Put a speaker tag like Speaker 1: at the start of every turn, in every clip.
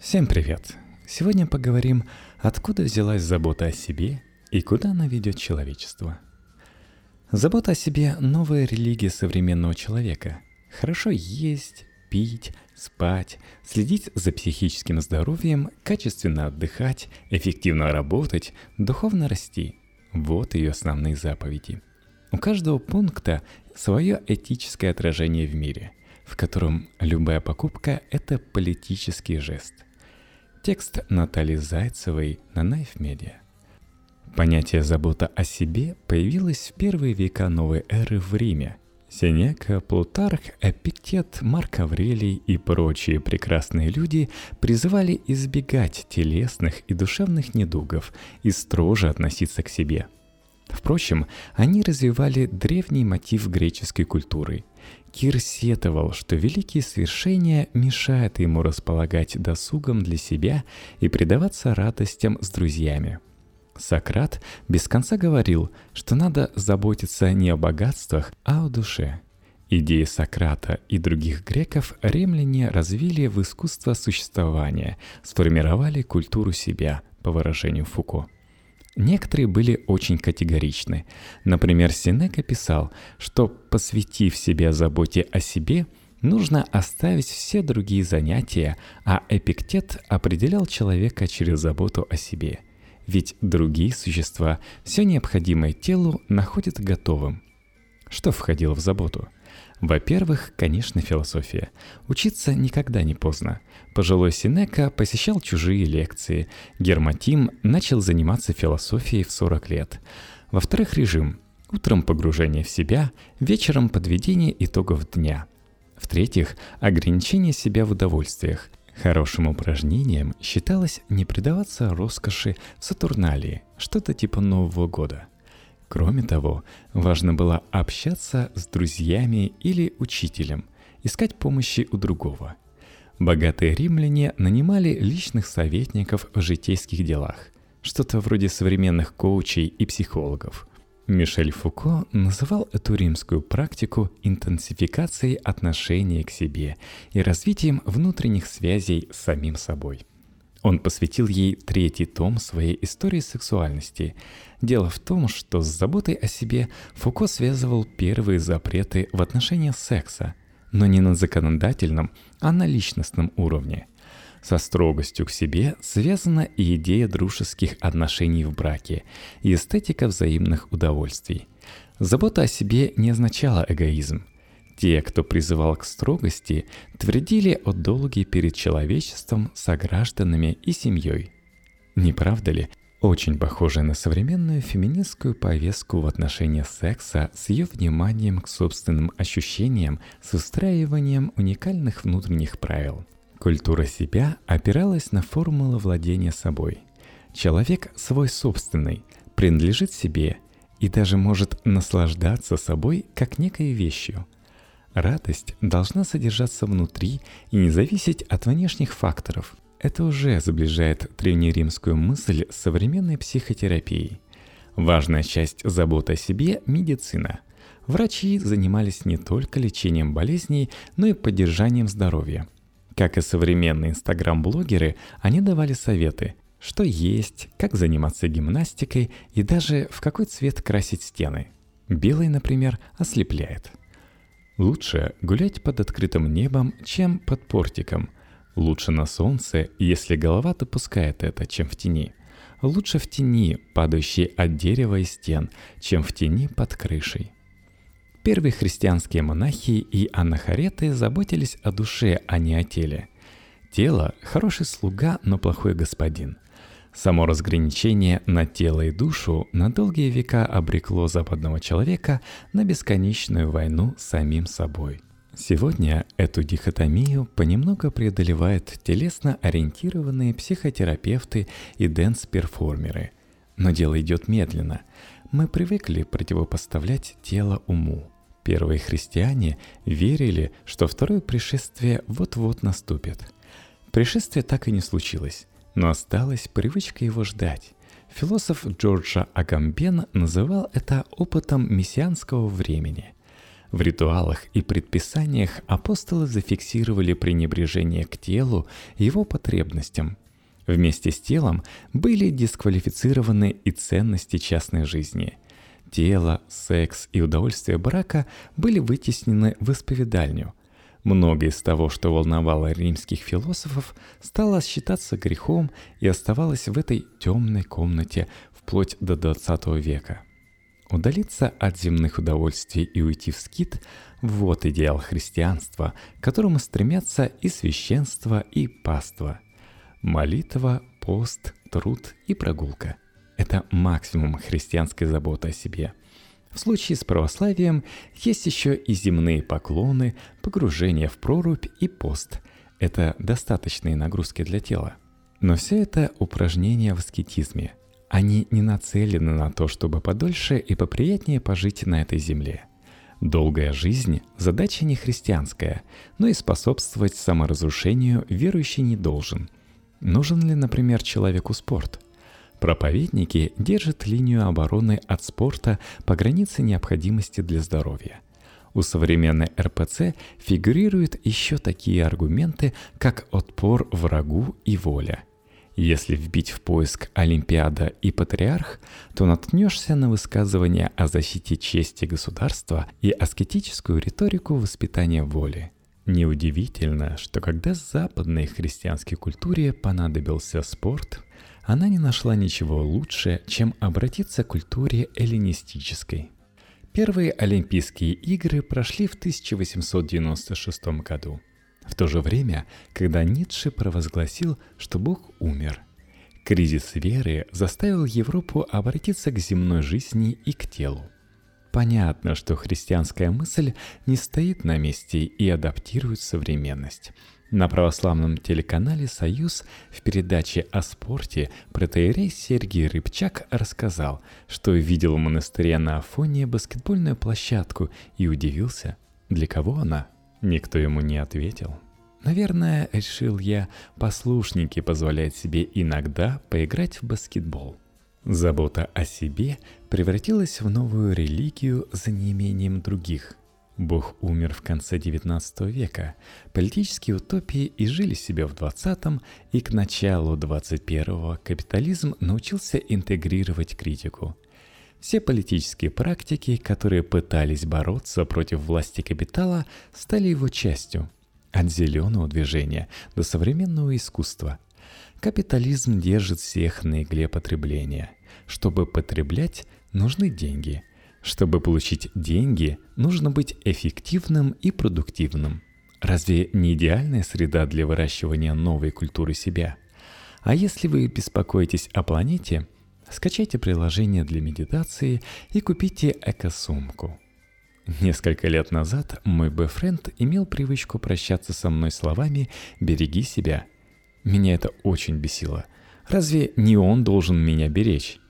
Speaker 1: Всем привет! Сегодня поговорим, откуда взялась забота о себе и куда она ведет человечество. Забота о себе – новая религия современного человека. Хорошо есть, пить, спать, следить за психическим здоровьем, качественно отдыхать, эффективно работать, духовно расти – вот ее основные заповеди. У каждого пункта свое этическое отражение в мире, в котором любая покупка – это политический жест – Текст Натальи Зайцевой на Knife Media. Понятие «забота о себе» появилось в первые века новой эры в Риме. Сенека, Плутарх, Эпиктет, Марк Аврелий и прочие прекрасные люди призывали избегать телесных и душевных недугов и строже относиться к себе – Впрочем, они развивали древний мотив греческой культуры. Кир сетовал, что великие свершения мешают ему располагать досугом для себя и предаваться радостям с друзьями. Сократ без конца говорил, что надо заботиться не о богатствах, а о душе. Идеи Сократа и других греков римляне развили в искусство существования, сформировали культуру себя, по выражению Фуко. Некоторые были очень категоричны. Например, Синека писал, что посвятив себя заботе о себе, нужно оставить все другие занятия, а Эпиктет определял человека через заботу о себе. Ведь другие существа все необходимое телу находят готовым. Что входило в заботу – во-первых, конечно, философия. Учиться никогда не поздно. Пожилой Синека посещал чужие лекции. Герматим начал заниматься философией в 40 лет. Во-вторых, режим. Утром погружение в себя, вечером подведение итогов дня. В-третьих, ограничение себя в удовольствиях. Хорошим упражнением считалось не предаваться роскоши в Сатурналии, что-то типа Нового года. Кроме того, важно было общаться с друзьями или учителем, искать помощи у другого. Богатые римляне нанимали личных советников в житейских делах, что-то вроде современных коучей и психологов. Мишель Фуко называл эту римскую практику интенсификацией отношения к себе и развитием внутренних связей с самим собой – он посвятил ей третий том своей истории сексуальности. Дело в том, что с заботой о себе Фуко связывал первые запреты в отношении секса, но не на законодательном, а на личностном уровне. Со строгостью к себе связана и идея дружеских отношений в браке, и эстетика взаимных удовольствий. Забота о себе не означала эгоизм. Те, кто призывал к строгости, твердили о долге перед человечеством, согражданами и семьей. Не правда ли? Очень похоже на современную феминистскую повестку в отношении секса с ее вниманием к собственным ощущениям, с устраиванием уникальных внутренних правил. Культура себя опиралась на формулы владения собой. Человек свой собственный, принадлежит себе и даже может наслаждаться собой как некой вещью – Радость должна содержаться внутри и не зависеть от внешних факторов. Это уже сближает древнеримскую мысль с современной психотерапией. Важная часть заботы о себе – медицина. Врачи занимались не только лечением болезней, но и поддержанием здоровья. Как и современные инстаграм-блогеры, они давали советы, что есть, как заниматься гимнастикой и даже в какой цвет красить стены. Белый, например, ослепляет – Лучше гулять под открытым небом, чем под портиком. Лучше на солнце, если голова допускает это, чем в тени. Лучше в тени, падающей от дерева и стен, чем в тени под крышей. Первые христианские монахи и анахореты заботились о душе, а не о теле. Тело – хороший слуга, но плохой господин – Само разграничение на тело и душу на долгие века обрекло западного человека на бесконечную войну с самим собой. Сегодня эту дихотомию понемногу преодолевают телесно ориентированные психотерапевты и дэнс-перформеры. Но дело идет медленно. Мы привыкли противопоставлять тело уму. Первые христиане верили, что второе пришествие вот-вот наступит. Пришествие так и не случилось но осталась привычка его ждать. Философ Джорджа Агамбен называл это опытом мессианского времени. В ритуалах и предписаниях апостолы зафиксировали пренебрежение к телу его потребностям. Вместе с телом были дисквалифицированы и ценности частной жизни. Тело, секс и удовольствие брака были вытеснены в исповедальню. Многое из того, что волновало римских философов, стало считаться грехом и оставалось в этой темной комнате вплоть до 20 века – Удалиться от земных удовольствий и уйти в скит – вот идеал христианства, к которому стремятся и священство, и паства. Молитва, пост, труд и прогулка – это максимум христианской заботы о себе. В случае с православием есть еще и земные поклоны, погружение в прорубь и пост. Это достаточные нагрузки для тела. Но все это упражнения в аскетизме – они не нацелены на то, чтобы подольше и поприятнее пожить на этой земле. Долгая жизнь – задача не христианская, но и способствовать саморазрушению верующий не должен. Нужен ли, например, человеку спорт? Проповедники держат линию обороны от спорта по границе необходимости для здоровья – у современной РПЦ фигурируют еще такие аргументы, как отпор врагу и воля. Если вбить в поиск «Олимпиада» и «Патриарх», то наткнешься на высказывания о защите чести государства и аскетическую риторику воспитания воли. Неудивительно, что когда западной христианской культуре понадобился спорт, она не нашла ничего лучше, чем обратиться к культуре эллинистической. Первые Олимпийские игры прошли в 1896 году – в то же время, когда Ницше провозгласил, что Бог умер, кризис веры заставил Европу обратиться к земной жизни и к телу. Понятно, что христианская мысль не стоит на месте и адаптирует современность. На православном телеканале «Союз» в передаче о спорте протеерей Сергей Рыбчак рассказал, что видел в монастыре на Афоне баскетбольную площадку и удивился, для кого она – Никто ему не ответил. Наверное, решил я, послушники позволяют себе иногда поиграть в баскетбол. Забота о себе превратилась в новую религию за неимением других. Бог умер в конце XIX века, политические утопии и жили себе в 20-м, и к началу 21-го капитализм научился интегрировать критику – все политические практики, которые пытались бороться против власти капитала, стали его частью. От зеленого движения до современного искусства. Капитализм держит всех на игле потребления. Чтобы потреблять, нужны деньги. Чтобы получить деньги, нужно быть эффективным и продуктивным. Разве не идеальная среда для выращивания новой культуры себя? А если вы беспокоитесь о планете – Скачайте приложение для медитации и купите эко-сумку. Несколько лет назад мой бойфренд имел привычку прощаться со мной словами «береги себя». Меня это очень бесило. Разве не он должен меня беречь?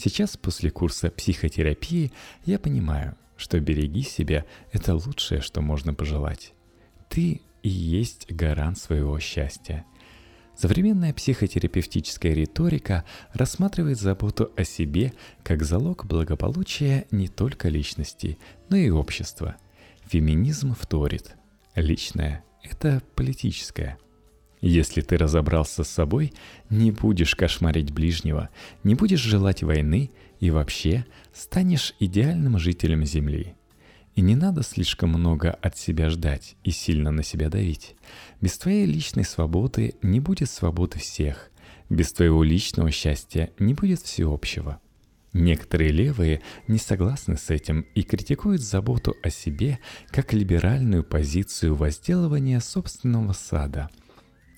Speaker 1: Сейчас, после курса психотерапии, я понимаю, что «береги себя» — это лучшее, что можно пожелать. Ты и есть гарант своего счастья — Современная психотерапевтическая риторика рассматривает заботу о себе как залог благополучия не только личности, но и общества. Феминизм вторит. Личное – это политическое. Если ты разобрался с собой, не будешь кошмарить ближнего, не будешь желать войны и вообще станешь идеальным жителем Земли – и не надо слишком много от себя ждать и сильно на себя давить. Без твоей личной свободы не будет свободы всех. Без твоего личного счастья не будет всеобщего. Некоторые левые не согласны с этим и критикуют заботу о себе как либеральную позицию возделывания собственного сада.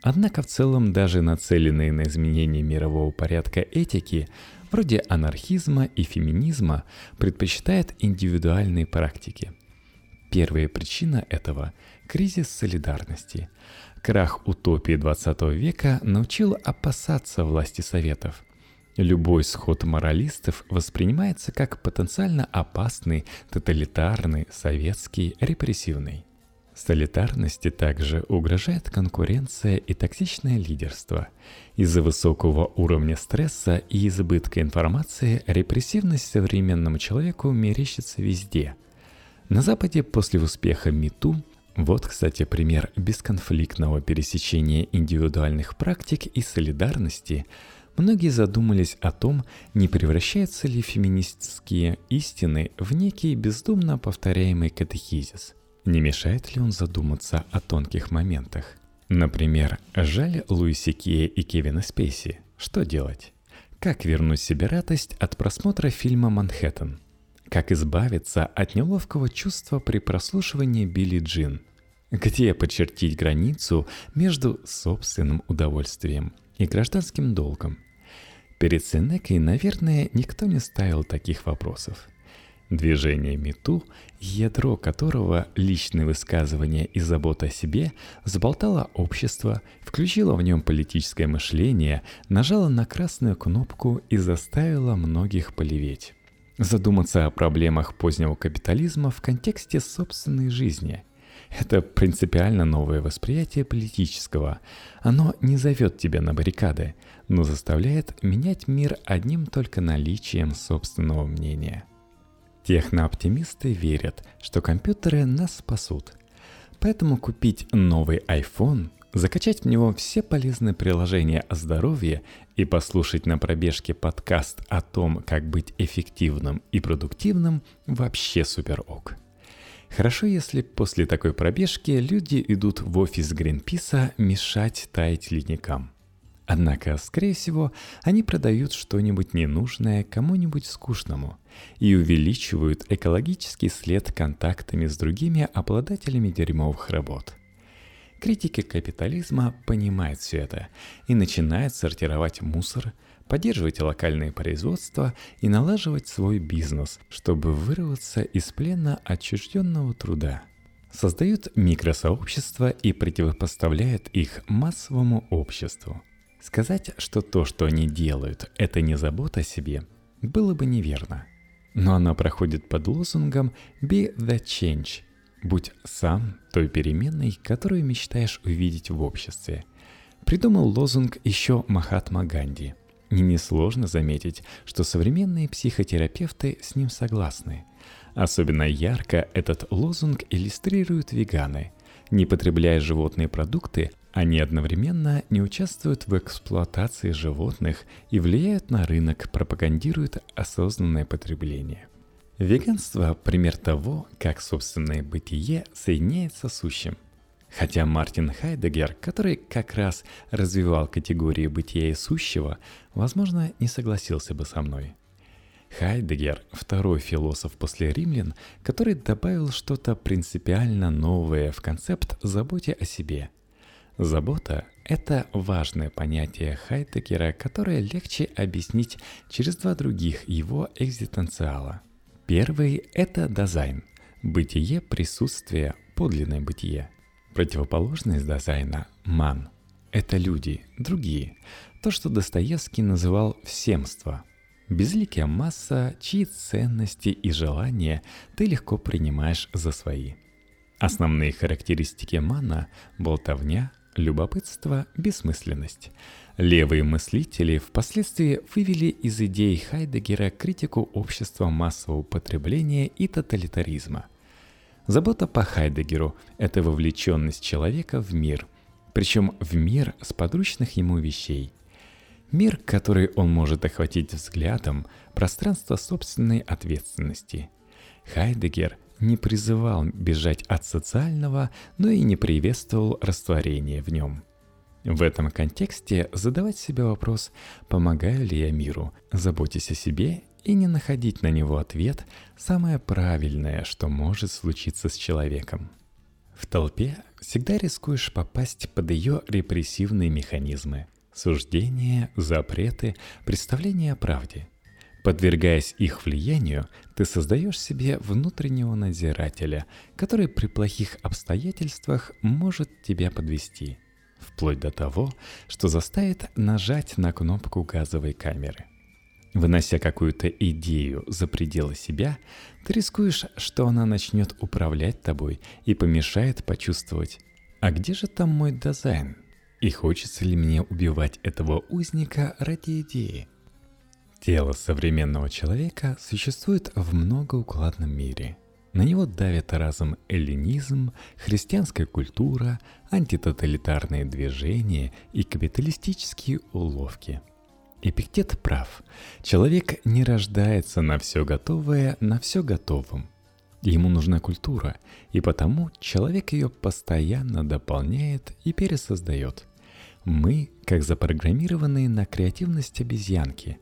Speaker 1: Однако в целом даже нацеленные на изменение мирового порядка этики вроде анархизма и феминизма, предпочитает индивидуальные практики. Первая причина этого – кризис солидарности. Крах утопии 20 века научил опасаться власти советов. Любой сход моралистов воспринимается как потенциально опасный, тоталитарный, советский, репрессивный. Солитарности также угрожает конкуренция и токсичное лидерство. Из-за высокого уровня стресса и избытка информации репрессивность современному человеку мерещится везде. На Западе после успеха МИТУ вот, кстати, пример бесконфликтного пересечения индивидуальных практик и солидарности. Многие задумались о том, не превращаются ли феминистские истины в некий бездумно повторяемый катехизис. Не мешает ли он задуматься о тонких моментах? Например, жаль Луиси Кия и Кевина Спейси. Что делать? Как вернуть себе радость от просмотра фильма «Манхэттен»? Как избавиться от неловкого чувства при прослушивании Билли Джин? Где почертить границу между собственным удовольствием и гражданским долгом? Перед Сенекой, наверное, никто не ставил таких вопросов. Движение МИТУ, ядро которого личные высказывания и забота о себе, заболтало общество, включило в нем политическое мышление, нажало на красную кнопку и заставило многих полеветь задуматься о проблемах позднего капитализма в контексте собственной жизни. Это принципиально новое восприятие политического. Оно не зовет тебя на баррикады, но заставляет менять мир одним только наличием собственного мнения. Технооптимисты верят, что компьютеры нас спасут. Поэтому купить новый iPhone закачать в него все полезные приложения о здоровье и послушать на пробежке подкаст о том, как быть эффективным и продуктивным, вообще супер ок. Хорошо, если после такой пробежки люди идут в офис Гринписа мешать таять ледникам. Однако, скорее всего, они продают что-нибудь ненужное кому-нибудь скучному и увеличивают экологический след контактами с другими обладателями дерьмовых работ – Критики капитализма понимают все это и начинают сортировать мусор, поддерживать локальные производства и налаживать свой бизнес, чтобы вырваться из плена отчужденного труда. Создают микросообщества и противопоставляют их массовому обществу. Сказать, что то, что они делают, это не забота о себе, было бы неверно. Но она проходит под лозунгом «Be the change», Будь сам той переменной, которую мечтаешь увидеть в обществе. Придумал лозунг еще Махатма Ганди. И несложно заметить, что современные психотерапевты с ним согласны. Особенно ярко этот лозунг иллюстрируют веганы. Не потребляя животные продукты, они одновременно не участвуют в эксплуатации животных и влияют на рынок, пропагандируют осознанное потребление. Веганство – пример того, как собственное бытие соединяется с сущим. Хотя Мартин Хайдегер, который как раз развивал категории бытия и сущего, возможно, не согласился бы со мной. Хайдегер – второй философ после римлян, который добавил что-то принципиально новое в концепт заботе о себе. Забота – это важное понятие Хайдегера, которое легче объяснить через два других его экзистенциала – Первый – это дизайн. Бытие, присутствие, подлинное бытие. Противоположность дизайна – ман. Это люди, другие. То, что Достоевский называл «всемство». Безликая масса, чьи ценности и желания ты легко принимаешь за свои. Основные характеристики мана – болтовня, любопытство, бессмысленность – Левые мыслители впоследствии вывели из идей Хайдегера критику общества массового потребления и тоталитаризма. Забота по Хайдегеру – это вовлеченность человека в мир, причем в мир с подручных ему вещей. Мир, который он может охватить взглядом, пространство собственной ответственности. Хайдегер не призывал бежать от социального, но и не приветствовал растворение в нем – в этом контексте задавать себе вопрос, помогаю ли я миру, заботясь о себе и не находить на него ответ – самое правильное, что может случиться с человеком. В толпе всегда рискуешь попасть под ее репрессивные механизмы – суждения, запреты, представления о правде. Подвергаясь их влиянию, ты создаешь себе внутреннего надзирателя, который при плохих обстоятельствах может тебя подвести – вплоть до того, что заставит нажать на кнопку газовой камеры. Вынося какую-то идею за пределы себя, ты рискуешь, что она начнет управлять тобой и помешает почувствовать, а где же там мой дизайн? И хочется ли мне убивать этого узника ради идеи? Тело современного человека существует в многоукладном мире. На него давят разом эллинизм, христианская культура, антитоталитарные движения и капиталистические уловки. Эпиктет прав. Человек не рождается на все готовое, на все готовым. Ему нужна культура, и потому человек ее постоянно дополняет и пересоздает. Мы, как запрограммированные на креативность обезьянки,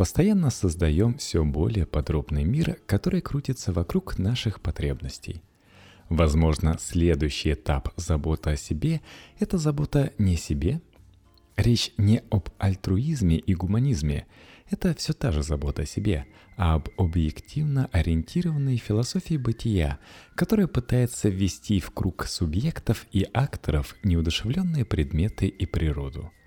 Speaker 1: постоянно создаем все более подробный мир, который крутится вокруг наших потребностей. Возможно, следующий этап заботы о себе – это забота не себе. Речь не об альтруизме и гуманизме, это все та же забота о себе, а об объективно ориентированной философии бытия, которая пытается ввести в круг субъектов и акторов неудушевленные предметы и природу –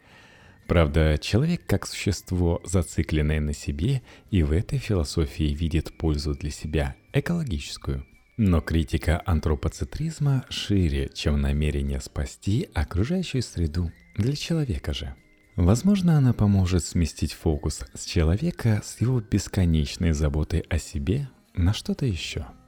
Speaker 1: Правда, человек как существо, зацикленное на себе, и в этой философии видит пользу для себя, экологическую. Но критика антропоцентризма шире, чем намерение спасти окружающую среду для человека же. Возможно, она поможет сместить фокус с человека с его бесконечной заботой о себе на что-то еще –